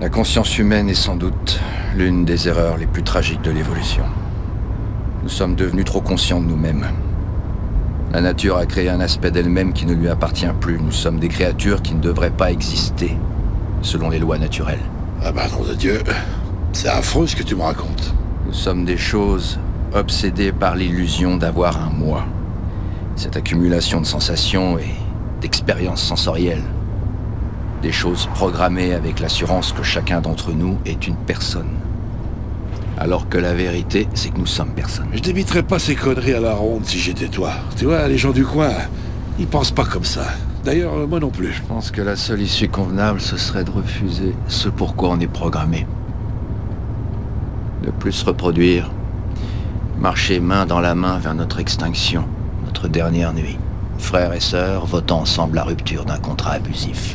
La conscience humaine est sans doute l'une des erreurs les plus tragiques de l'évolution. Nous sommes devenus trop conscients de nous-mêmes. La nature a créé un aspect d'elle-même qui ne lui appartient plus. Nous sommes des créatures qui ne devraient pas exister, selon les lois naturelles. Ah bah nom de Dieu, c'est affreux ce que tu me racontes. Nous sommes des choses obsédées par l'illusion d'avoir un moi. Cette accumulation de sensations et d'expériences sensorielles. Des choses programmées avec l'assurance que chacun d'entre nous est une personne. Alors que la vérité, c'est que nous sommes personne. Je n'éviterais pas ces conneries à la ronde si j'étais toi. Tu vois, les gens du coin, ils pensent pas comme ça. D'ailleurs, euh, moi non plus. Je pense que la seule issue convenable, ce serait de refuser ce pourquoi on est programmé. Ne plus se reproduire. Marcher main dans la main vers notre extinction, notre dernière nuit. Frères et sœurs votant ensemble la rupture d'un contrat abusif.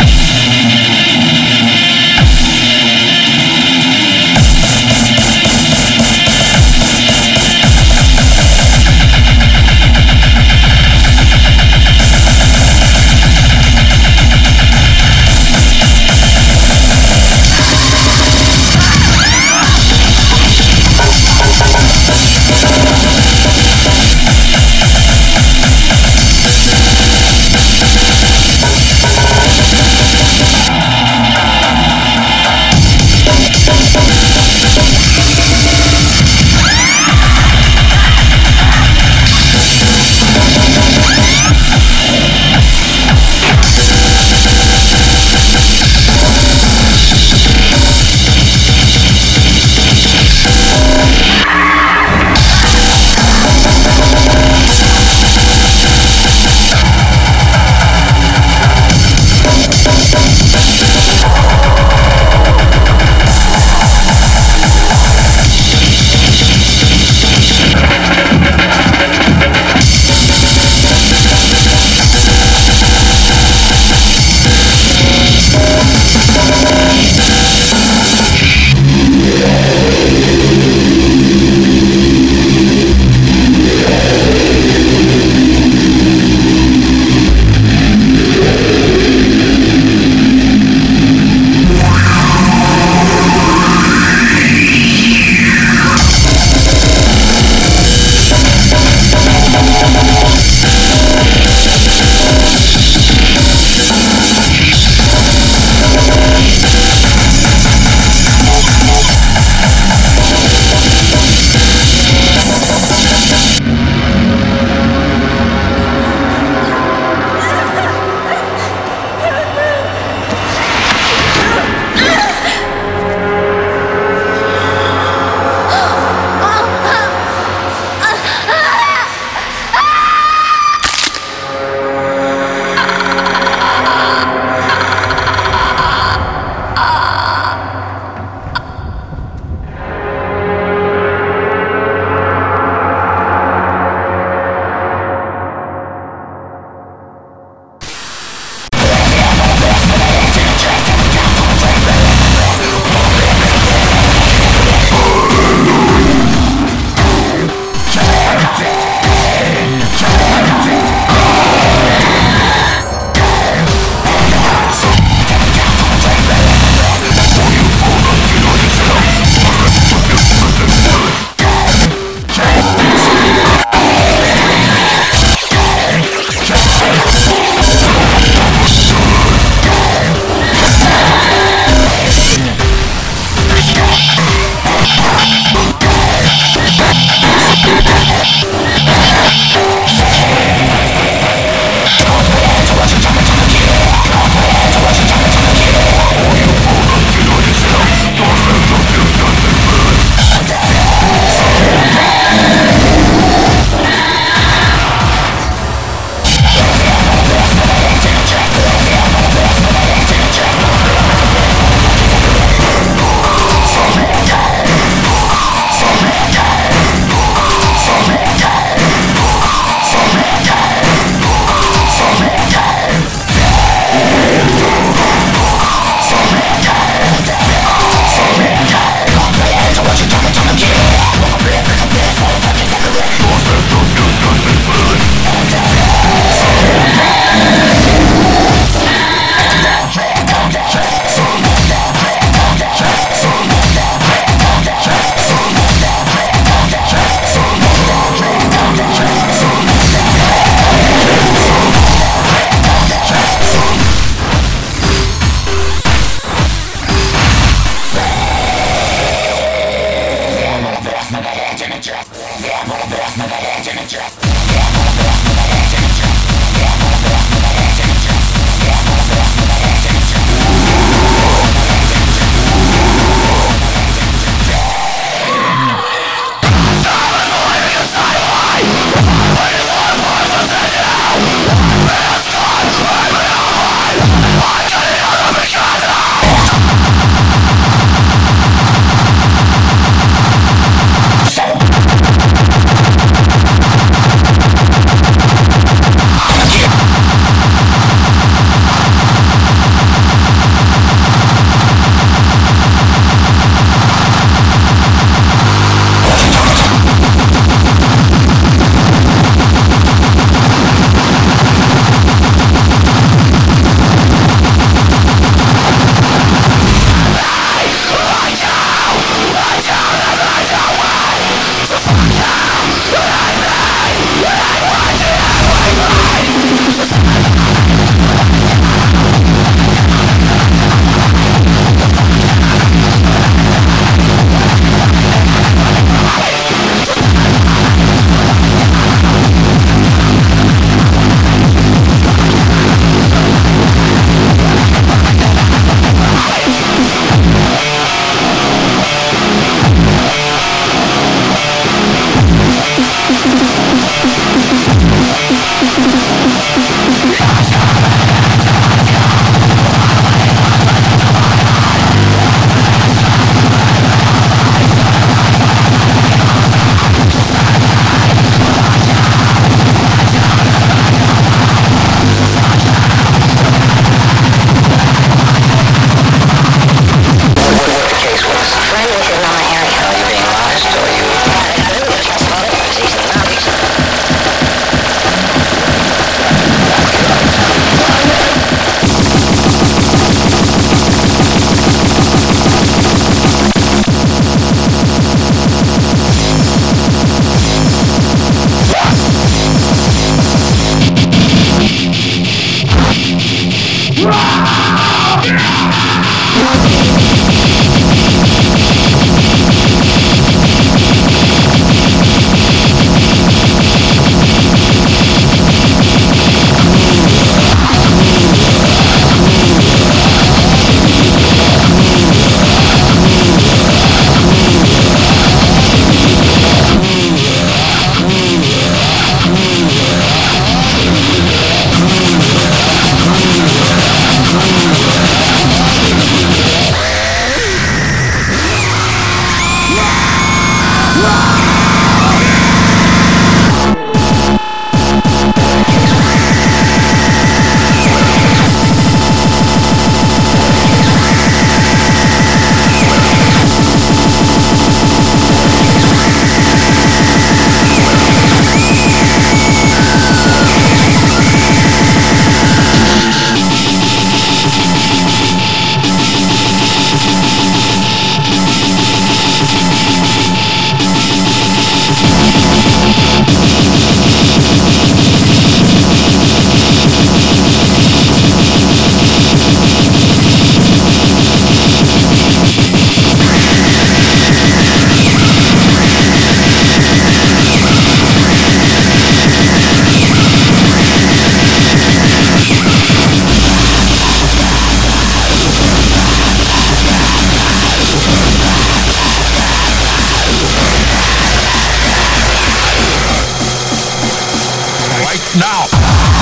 now.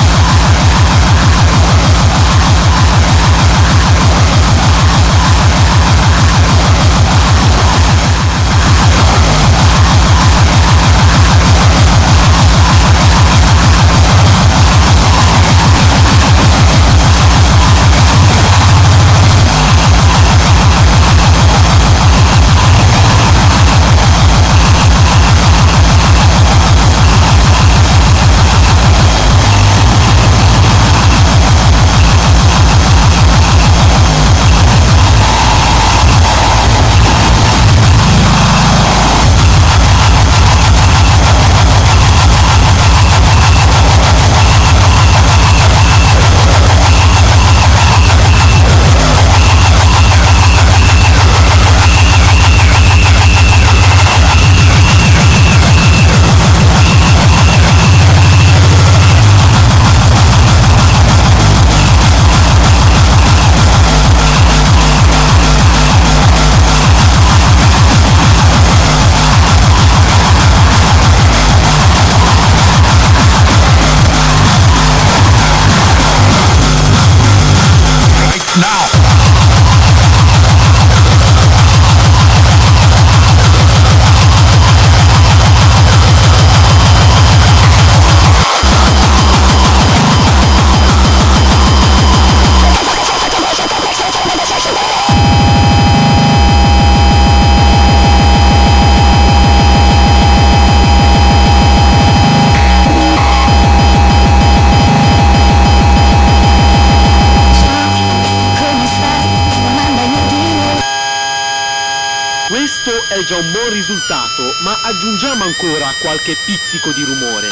Questo è già un buon risultato, ma aggiungiamo ancora qualche pizzico di rumore.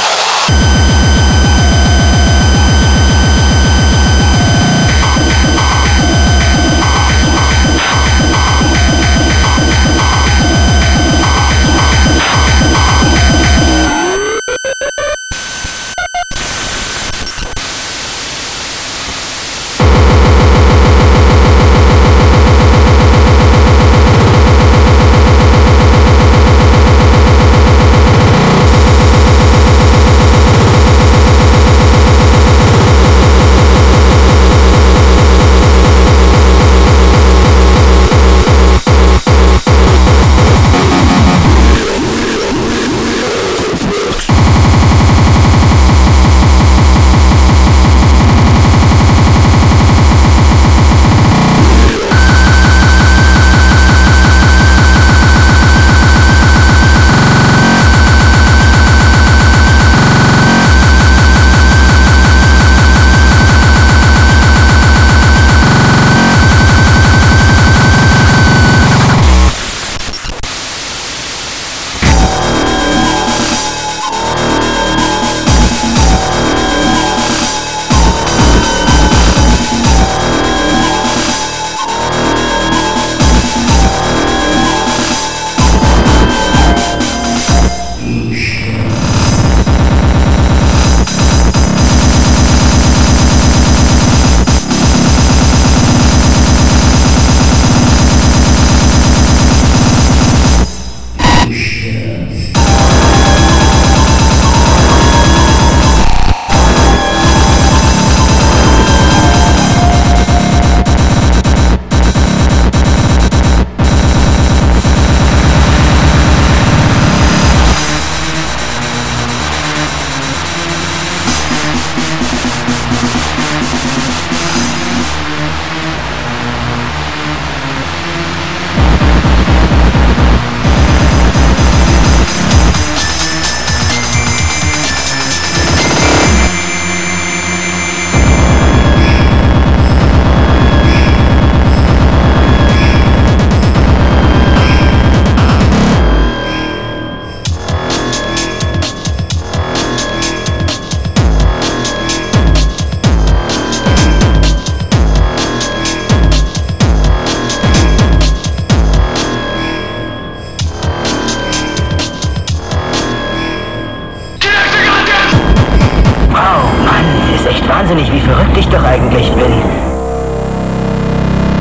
wahnsinnig, wie verrückt ich doch eigentlich bin.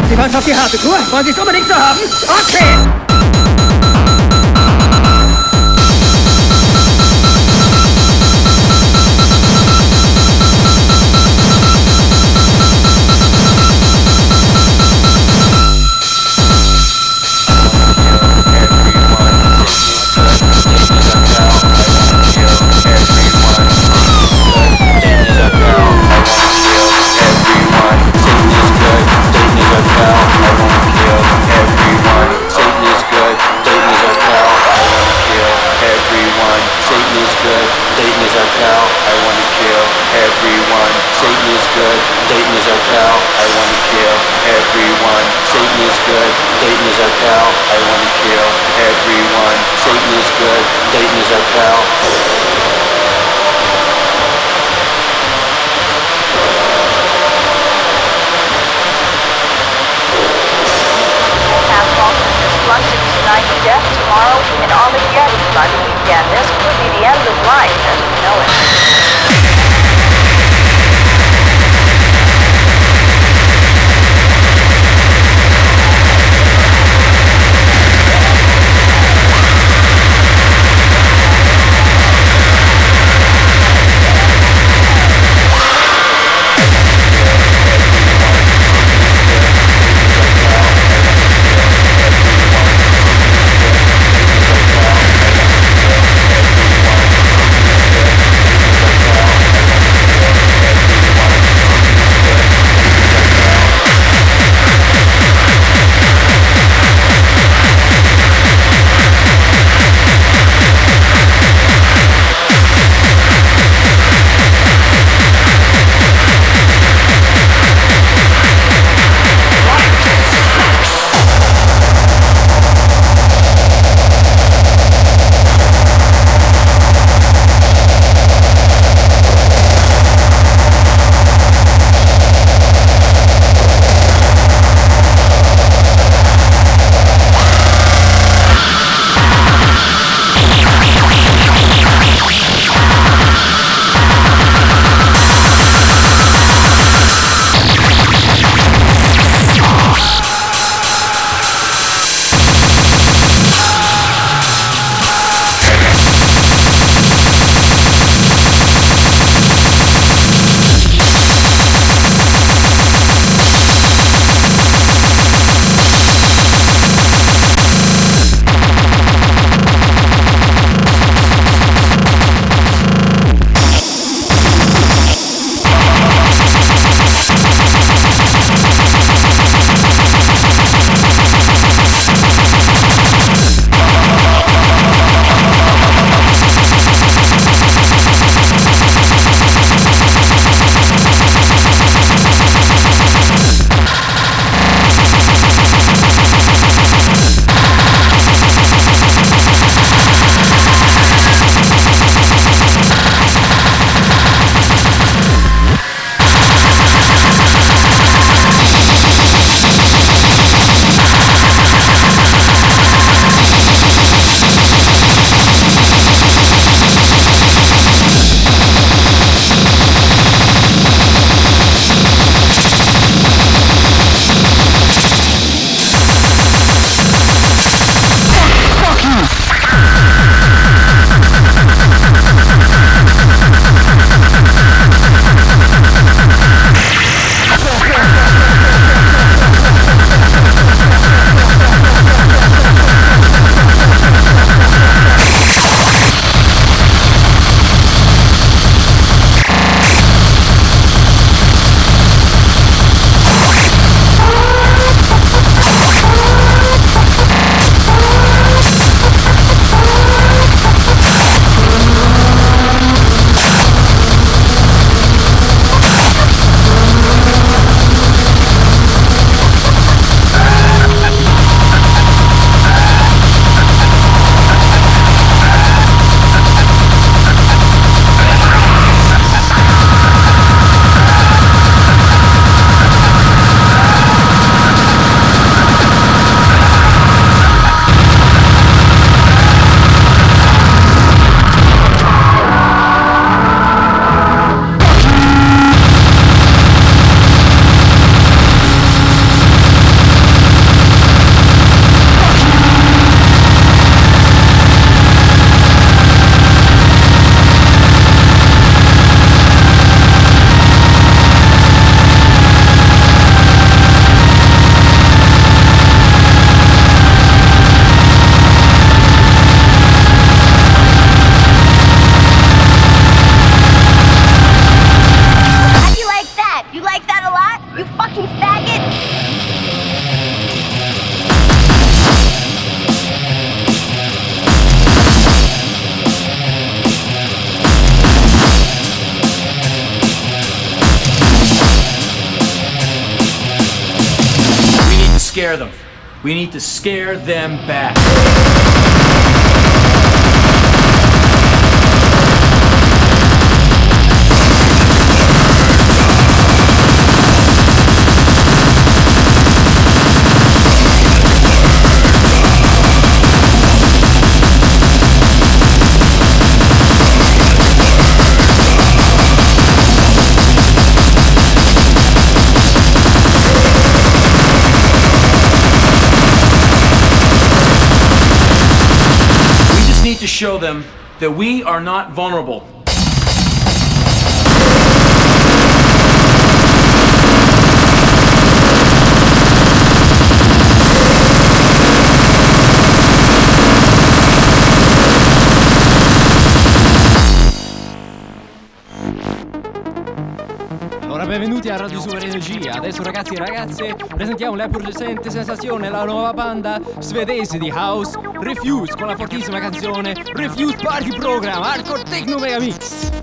Sie wollen auf die harte Tour? Wollen Sie es unbedingt so haben? Okay! right now, I wanna kill everyone. Satan is good, Satan is our pal. I wanna kill everyone. Satan is good, Satan is our pal. I wanna kill everyone. Satan is good, Satan is our pal. death tomorrow and Armageddon by the weekend. This could be the end of life as we know it. scare them. We need to scare them back. Show them that we are not vulnerable. Benvenuti a Radio Super Energia. Adesso, ragazzi e ragazze, presentiamo la producente sensazione, la nuova banda svedese di house, Refuse, con la fortissima canzone Refuse Party Program Hardcore Techno Mega Mix.